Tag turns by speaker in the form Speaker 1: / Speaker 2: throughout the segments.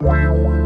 Speaker 1: Wow.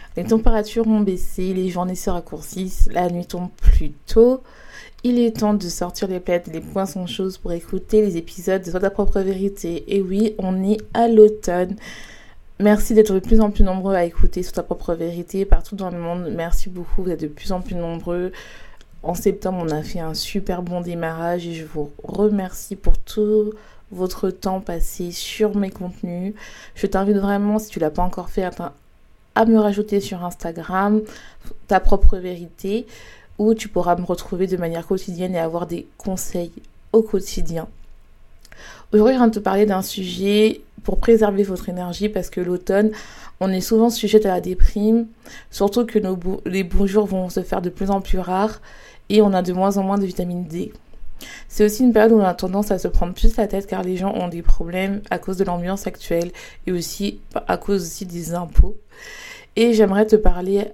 Speaker 1: Les températures ont baissé, les journées se raccourcissent, la nuit tombe plus tôt. Il est temps de sortir les plaides, les poinçons chauds pour écouter les épisodes de ta propre vérité. Et oui, on est à l'automne. Merci d'être de plus en plus nombreux à écouter sur ta propre vérité partout dans le monde. Merci beaucoup, vous êtes de plus en plus nombreux. En septembre, on a fait un super bon démarrage et je vous remercie pour tout votre temps passé sur mes contenus. Je t'invite vraiment, si tu l'as pas encore fait, à me rajouter sur Instagram, ta propre vérité, où tu pourras me retrouver de manière quotidienne et avoir des conseils au quotidien. Aujourd'hui, je viens de te parler d'un sujet pour préserver votre énergie parce que l'automne, on est souvent sujet à la déprime, surtout que les bons jours vont se faire de plus en plus rares et on a de moins en moins de vitamine D. C'est aussi une période où on a tendance à se prendre plus la tête car les gens ont des problèmes à cause de l'ambiance actuelle et aussi à cause aussi des impôts. Et j'aimerais te parler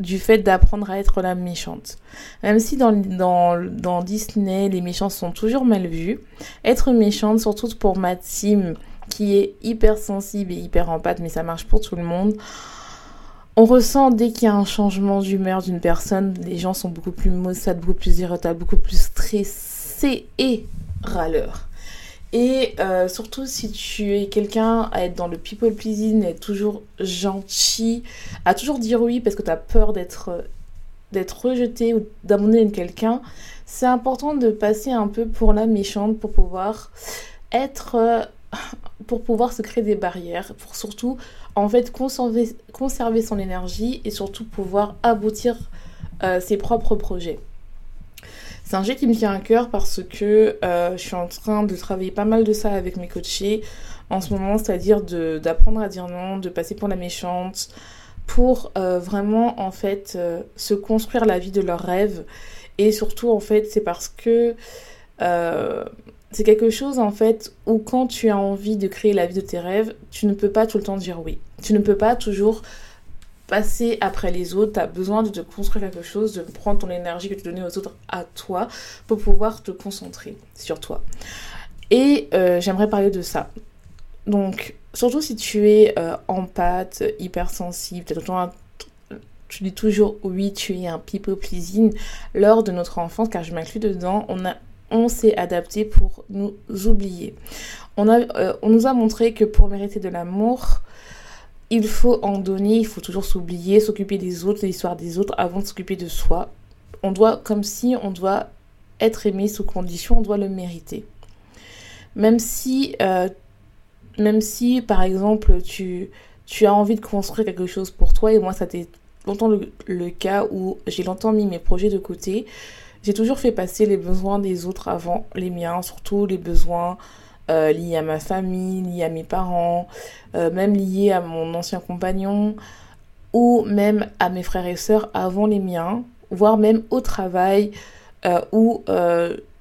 Speaker 1: du fait d'apprendre à être la méchante. Même si dans, Disney, les méchants sont toujours mal vus, être méchante, surtout pour ma qui est hyper sensible et hyper empathe, mais ça marche pour tout le monde, on ressent dès qu'il y a un changement d'humeur d'une personne, les gens sont beaucoup plus maussades, beaucoup plus irritables, beaucoup plus stressés et râleurs. Et euh, surtout si tu es quelqu'un à être dans le people pleasing, être toujours gentil, à toujours dire oui parce que tu as peur d'être d'être rejeté ou d'abandonner quelqu'un, c'est important de passer un peu pour la méchante pour pouvoir être pour pouvoir se créer des barrières, pour surtout en fait conserver, son énergie et surtout pouvoir aboutir euh, ses propres projets. C'est un jeu qui me tient à cœur parce que euh, je suis en train de travailler pas mal de ça avec mes coachés en ce moment, c'est-à-dire d'apprendre à dire non, de passer pour la méchante, pour euh, vraiment en fait se construire la vie de leurs rêves. Et surtout en fait c'est parce que c'est quelque chose en fait où quand tu as envie de créer la vie de tes rêves, tu ne peux pas tout le temps dire oui. Tu ne peux pas toujours passer après les autres, tu as besoin de te construire quelque chose, de prendre ton énergie que tu donnais aux autres à toi pour pouvoir te concentrer sur toi. Et euh, j'aimerais parler de ça. Donc, surtout si tu es euh, en pâte, hypersensible, tu dis toujours oui, tu es un people pleasing. Lors de notre enfance, car je m'inclus dedans, on on s'est adapté pour nous oublier. On, a, euh, on nous a montré que pour mériter de l'amour, il faut en donner, il faut toujours s'oublier, s'occuper des autres, de l'histoire des autres avant de s'occuper de soi. On doit, comme si on doit être aimé sous condition, on doit le mériter. Même si, euh, même si par exemple, tu, tu as envie de construire quelque chose pour toi, et moi, ça a longtemps le cas où j'ai longtemps mis mes projets de côté, j'ai toujours fait passer les besoins des autres avant les miens, surtout les besoins euh, liés à ma famille, liés à mes parents, euh, même liés à mon ancien compagnon ou même à mes frères et sœurs avant les miens, voire même au travail euh, où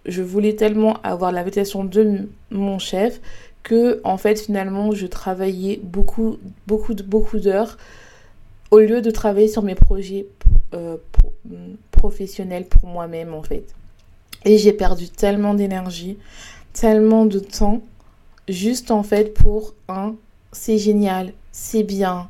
Speaker 1: je voulais tellement avoir l'invitation de mon chef que en fait finalement je travaillais beaucoup beaucoup beaucoup d'heures au lieu de travailler sur mes projets professionnel pour moi-même en fait. Et j'ai perdu tellement d'énergie, tellement de temps, juste en fait pour un, c'est génial, c'est bien,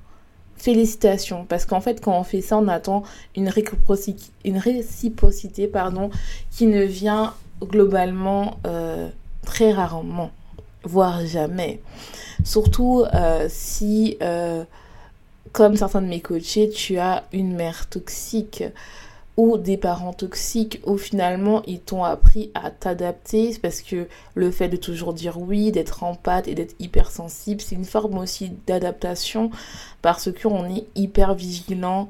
Speaker 1: félicitations. Parce qu'en fait, quand on fait ça, on attend une réciprocité, une réciprocité pardon, qui ne vient globalement euh, très rarement, voire jamais. Surtout euh, si, euh, comme certains de mes coachés, tu as une mère toxique ou des parents toxiques où finalement ils t'ont appris à t'adapter parce que le fait de toujours dire oui, d'être en et d'être hypersensible, c'est une forme aussi d'adaptation parce qu'on est hyper vigilant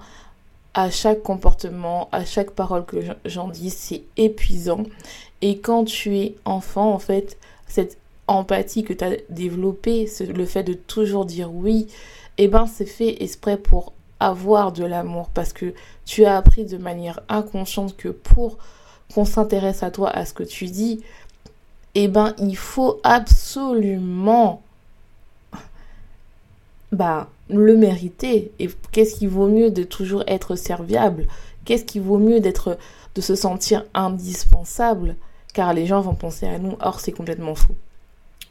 Speaker 1: à chaque comportement, à chaque parole que j'en dis, c'est épuisant. Et quand tu es enfant, en fait, cette empathie que tu as développée, le fait de toujours dire oui, eh ben c'est fait exprès pour avoir de l'amour parce que tu as appris de manière inconsciente que pour qu'on s'intéresse à toi, à ce que tu dis, eh ben il faut absolument bah le mériter. Et qu'est-ce qui vaut mieux de toujours être serviable? Qu'est-ce qui vaut mieux d'être de se sentir indispensable? Car les gens vont penser à nous. Or c'est complètement faux.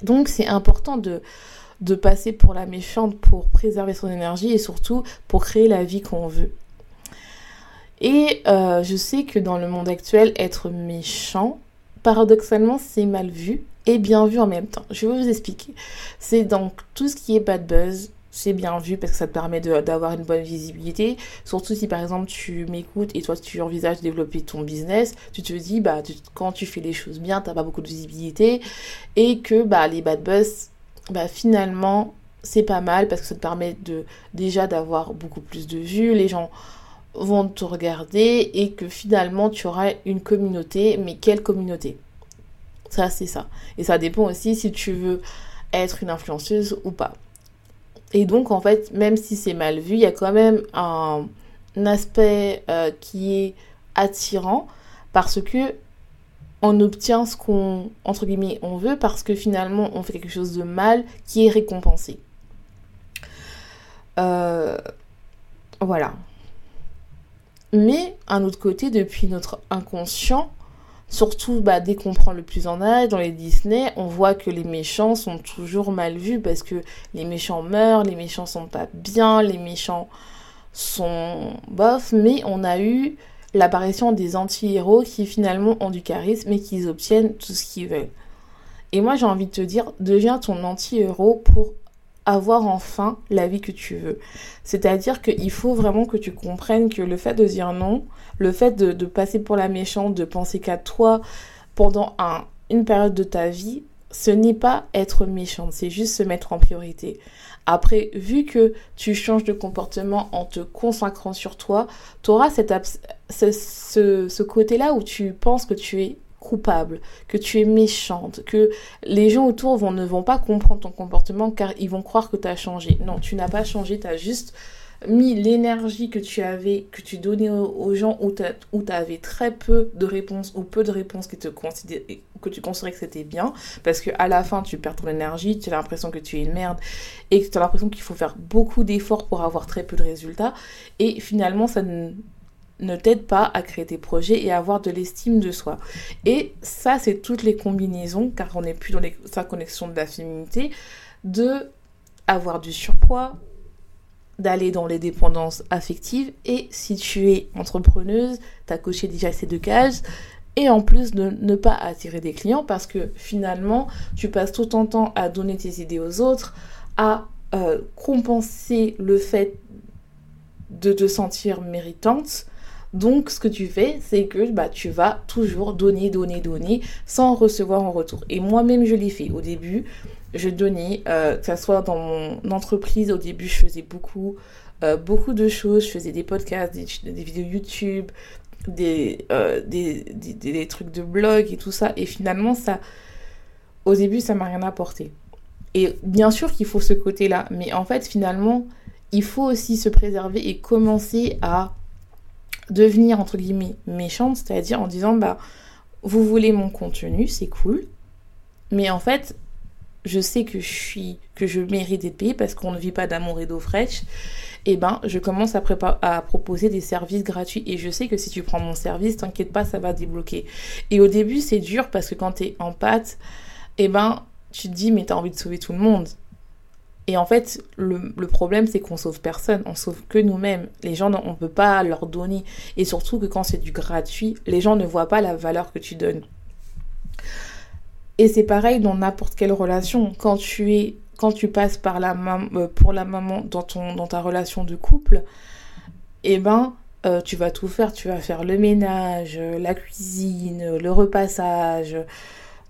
Speaker 1: Donc c'est important de de passer pour la méchante pour préserver son énergie et surtout pour créer la vie qu'on veut. Et euh, je sais que dans le monde actuel, être méchant, paradoxalement, c'est mal vu et bien vu en même temps. Je vais vous expliquer. C'est donc tout ce qui est bad buzz, c'est bien vu parce que ça te permet d'avoir une bonne visibilité. Surtout si par exemple tu m'écoutes et toi tu envisages de développer ton business, tu te dis bah quand tu fais les choses bien, t'as pas beaucoup de visibilité et que bah les bad buzz bah finalement c'est pas mal parce que ça te permet de déjà d'avoir beaucoup plus de vues, les gens vont te regarder et que finalement tu auras une communauté, mais quelle communauté? Ça c'est ça. Et ça dépend aussi si tu veux être une influenceuse ou pas. Et donc en fait, même si c'est mal vu, il y a quand même un, aspect euh, qui est attirant parce que on obtient ce qu'on, entre guillemets, on veut parce que finalement on fait quelque chose de mal qui est récompensé. Euh, voilà. Mais, un autre côté, depuis notre inconscient, surtout bah, dès qu'on prend le plus en âge, dans les Disney, on voit que les méchants sont toujours mal vus parce que les méchants meurent, les méchants sont pas bien, les méchants sont bof, mais on a eu l'apparition des anti-héros qui finalement ont du charisme et qui obtiennent tout ce qu'ils veulent. Et moi j'ai envie de te dire, deviens ton anti-héros pour avoir enfin la vie que tu veux. C'est-à-dire qu'il faut vraiment que tu comprennes que le fait de dire non, le fait de, passer pour la méchante, de penser qu'à toi pendant un, une période de ta vie, ce n'est pas être méchante, c'est juste se mettre en priorité. Après, vu que tu changes de comportement en te consacrant sur toi, tu auras cette ce, ce côté-là où tu penses que tu es coupable, que tu es méchante, que les gens autour vont, ne vont pas comprendre ton comportement car ils vont croire que tu as changé. Non, tu n'as pas changé, tu as juste mis l'énergie que tu avais, que tu donnais aux, gens où tu avais très peu de réponses ou peu de réponses qui te que tu considérais que c'était bien, parce que à la fin tu perds ton énergie, tu as l'impression que tu es une merde et que tu as l'impression qu'il faut faire beaucoup d'efforts pour avoir très peu de résultats et finalement ça ne ne t'aide pas à créer tes projets et à avoir de l'estime de soi. Et ça, c'est toutes les combinaisons, car on n'est plus dans sa connexion de la féminité, de avoir du surpoids, d'aller dans les dépendances affectives, et si tu es entrepreneuse, tu as coché déjà ces deux cases, et en plus de ne pas attirer des clients parce que finalement, tu passes tout ton temps à donner tes idées aux autres, à euh, compenser le fait de te sentir méritante donc, ce que tu fais, c'est que bah, tu vas toujours donner, donner, donner sans recevoir en retour. Et moi-même, je l'ai fait. Au début, je donnais, euh, que ce soit dans mon entreprise, au début, je faisais beaucoup, euh, beaucoup de choses. Je faisais des podcasts, des, vidéos YouTube, euh, des, trucs de blog et tout ça. Et finalement, ça, au début, ça m'a rien apporté. Et bien sûr qu'il faut ce côté-là. Mais en fait, finalement, il faut aussi se préserver et commencer à devenir entre guillemets méchante, c'est-à-dire en disant bah vous voulez mon contenu, c'est cool, mais en fait je sais que je suis que je mérite d'être payée parce qu'on ne vit pas d'amour et d'eau fraîche. Et eh ben je commence à, proposer des services gratuits et je sais que si tu prends mon service, t'inquiète pas, ça va débloquer. Et au début c'est dur parce que quand t'es en pâte, et eh ben tu te dis mais t'as envie de sauver tout le monde. Et en fait, le, problème, c'est qu'on sauve personne, on sauve que nous-mêmes. Les gens, on ne peut pas leur donner. Et surtout que quand c'est du gratuit, les gens ne voient pas la valeur que tu donnes. Et c'est pareil dans n'importe quelle relation. Quand tu es quand tu passes euh, pour la maman dans ta relation de couple, eh ben euh, tu vas tout faire, tu vas faire le ménage, la cuisine, le repassage,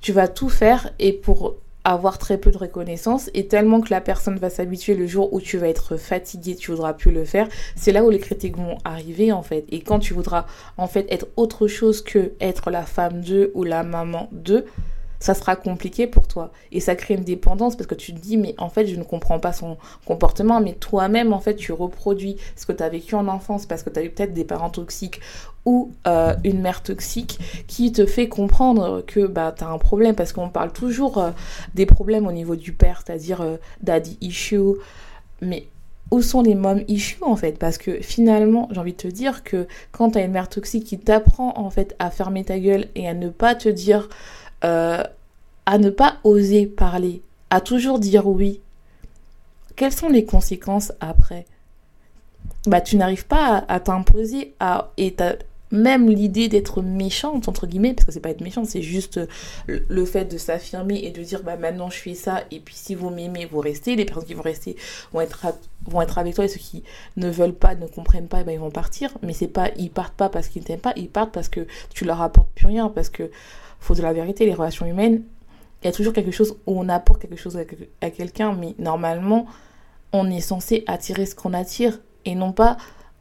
Speaker 1: tu vas tout faire et pour avoir très peu de reconnaissance et tellement que la personne va s'habituer le jour où tu vas être fatigué, tu voudras plus le faire, c'est là où les critiques vont arriver en fait. Et quand tu voudras en fait être autre chose que être la femme d'eux ou la maman d'eux, ça sera compliqué pour toi. Et ça crée une dépendance parce que tu te dis, mais en fait, je ne comprends pas son comportement, mais toi-même, en fait, tu reproduis ce que tu as vécu en enfance parce que tu as eu peut-être des parents toxiques ou euh, une mère toxique qui te fait comprendre que bah, tu as un problème parce qu'on parle toujours euh, des problèmes au niveau du père, c'est-à-dire euh, daddy issue, mais où sont les mom issues en fait? Parce que finalement, j'ai envie de te dire que quand tu as une mère toxique qui t'apprend en fait à fermer ta gueule et à ne pas te dire euh, à ne pas oser parler, à toujours dire oui, quelles sont les conséquences après? Bah tu n'arrives pas à, t'imposer à et même l'idée d'être méchante entre guillemets parce que c'est pas être méchante c'est juste le, fait de s'affirmer et de dire bah maintenant je fais ça et puis si vous m'aimez vous restez. Les personnes qui vont rester vont être avec toi et ceux qui ne veulent pas ne comprennent pas bah, ils vont partir. Mais c'est pas ils partent pas parce qu'ils t'aiment pas ils partent parce que tu leur apportes plus rien parce que faut de la vérité, les relations humaines, il y a toujours quelque chose où on apporte quelque chose à, quelqu'un, mais normalement, on est censé attirer ce qu'on attire et non pas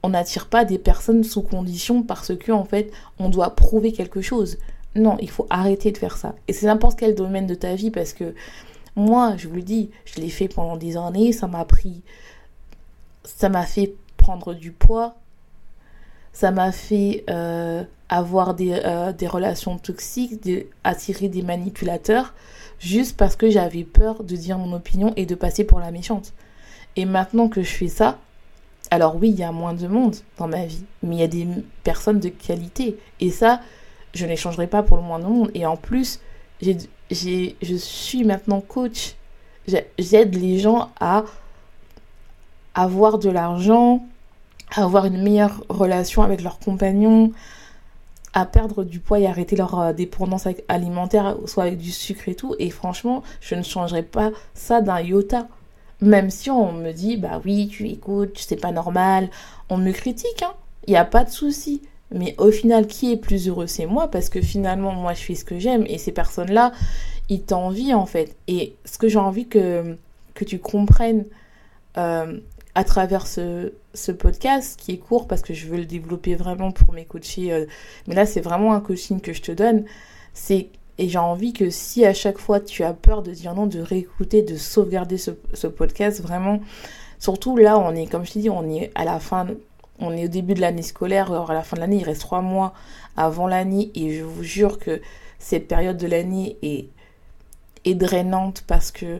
Speaker 1: on n'attire pas des personnes sous condition parce que en fait on doit prouver quelque chose. Non, il faut arrêter de faire ça. Et c'est n'importe quel domaine de ta vie parce que moi, je vous le dis, je l'ai fait pendant des années, ça m'a pris ça m'a fait prendre du poids, ça m'a fait euh, avoir des, euh, des, relations toxiques, attirer des manipulateurs, juste parce que j'avais peur de dire mon opinion et de passer pour la méchante. Et maintenant que je fais ça, alors oui, il y a moins de monde dans ma vie, mais il y a des personnes de qualité. Et ça, je ne les changerai pas pour le moins de monde. Et en plus, je suis maintenant coach. J'aide les gens à avoir de l'argent, avoir une meilleure relation avec leurs compagnons, à perdre du poids et arrêter leur euh, dépendance alimentaire, soit avec du sucre et tout. Et franchement, je ne changerai pas ça d'un iota. Même si on me dit, bah oui, tu écoutes, c'est pas normal, on me critique, hein. Il n'y a pas de souci. Mais au final, qui est plus heureux C'est moi, parce que finalement, moi, je fais ce que j'aime. Et ces personnes-là, ils t'envient, en fait. Et ce que j'ai envie que, que tu comprennes, euh, à travers ce, podcast qui est court parce que je veux le développer vraiment pour mes coachés. Euh, mais là, c'est vraiment un coaching que je te donne. C'est et j'ai envie que si à chaque fois tu as peur de dire non, de réécouter, de sauvegarder ce, ce podcast, vraiment, surtout là, on est, comme je te dis, on est à la fin, on est au début de l'année scolaire, alors à la fin de l'année, il reste trois mois avant l'année, et je vous jure que cette période de l'année est, est drainante parce que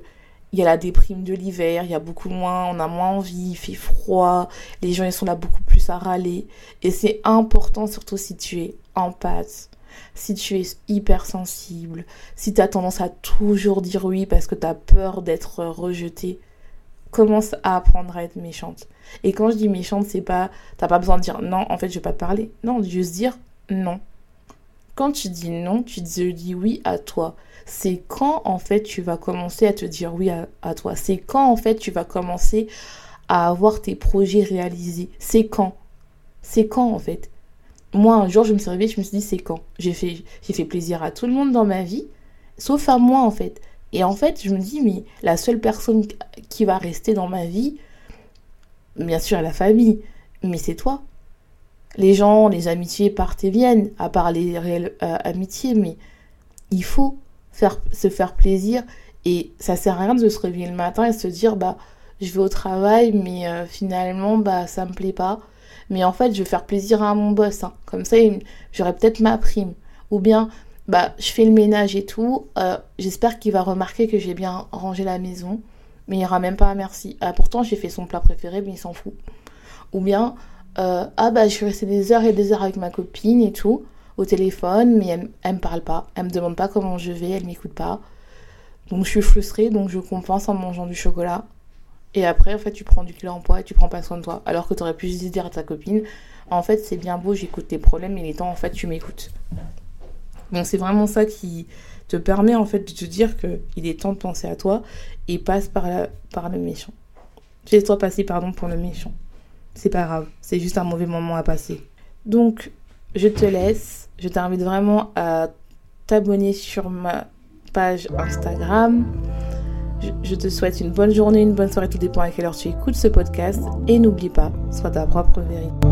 Speaker 1: il y a la déprime de l'hiver, il y a beaucoup moins, on a moins envie, il fait froid, les gens ils sont là beaucoup plus à râler. Et c'est important, surtout si tu es en pâte, si tu es hypersensible, si tu as tendance à toujours dire oui parce que tu as peur d'être rejeté, commence à apprendre à être méchante. Et quand je dis méchante, c'est pas, t'as pas besoin de dire non, en fait je vais pas te parler. Non, juste dire non. Quand tu dis non, tu dis oui à toi c'est quand en fait tu vas commencer à te dire oui à, toi. C'est quand en fait tu vas commencer à avoir tes projets réalisés. C'est quand C'est quand en fait Moi un jour je me suis réveillée, je me suis dit c'est quand J'ai fait, j'ai fait plaisir à tout le monde dans ma vie, sauf à moi en fait. Et en fait je me dis mais la seule personne qui va rester dans ma vie, bien sûr la famille, mais c'est toi. Les gens, les amitiés partent et viennent, à part les réelles euh, amitiés, mais il faut faire, se faire plaisir. Et ça sert à rien de se réveiller le matin et se dire, bah, je vais au travail, mais euh, finalement, bah, ça me plaît pas. Mais en fait, je vais faire plaisir à mon boss. Hein. Comme ça, j'aurai peut-être ma prime. Ou bien, bah, je fais le ménage et tout. Euh, j'espère qu'il va remarquer que j'ai bien rangé la maison. Mais il aura même pas un merci. Ah, pourtant, j'ai fait son plat préféré, mais il s'en fout. Ou bien, euh, ah bah, je suis restée des heures et des heures avec ma copine et tout au téléphone, mais elle, elle me parle pas. Elle me demande pas comment je vais, elle m'écoute pas. Donc je suis frustrée, donc je compense en mangeant du chocolat. Et après, en fait, tu prends du kilo en poids et tu prends pas soin de toi. Alors que tu aurais pu juste dire à ta copine, en fait, c'est bien beau, j'écoute tes problèmes, mais les temps, en fait, tu m'écoutes. Donc c'est vraiment ça qui te permet en fait de te dire que il est temps de penser à toi et passe par, la, par le méchant. Fais-toi passer pardon pour le méchant. C'est pas grave, c'est juste un mauvais moment à passer. Donc, je te laisse. Je t'invite vraiment à t'abonner sur ma page Instagram. Je, te souhaite une bonne journée, une bonne soirée, tout dépend à quelle heure tu écoutes ce podcast. Et n'oublie pas, sois ta propre vérité.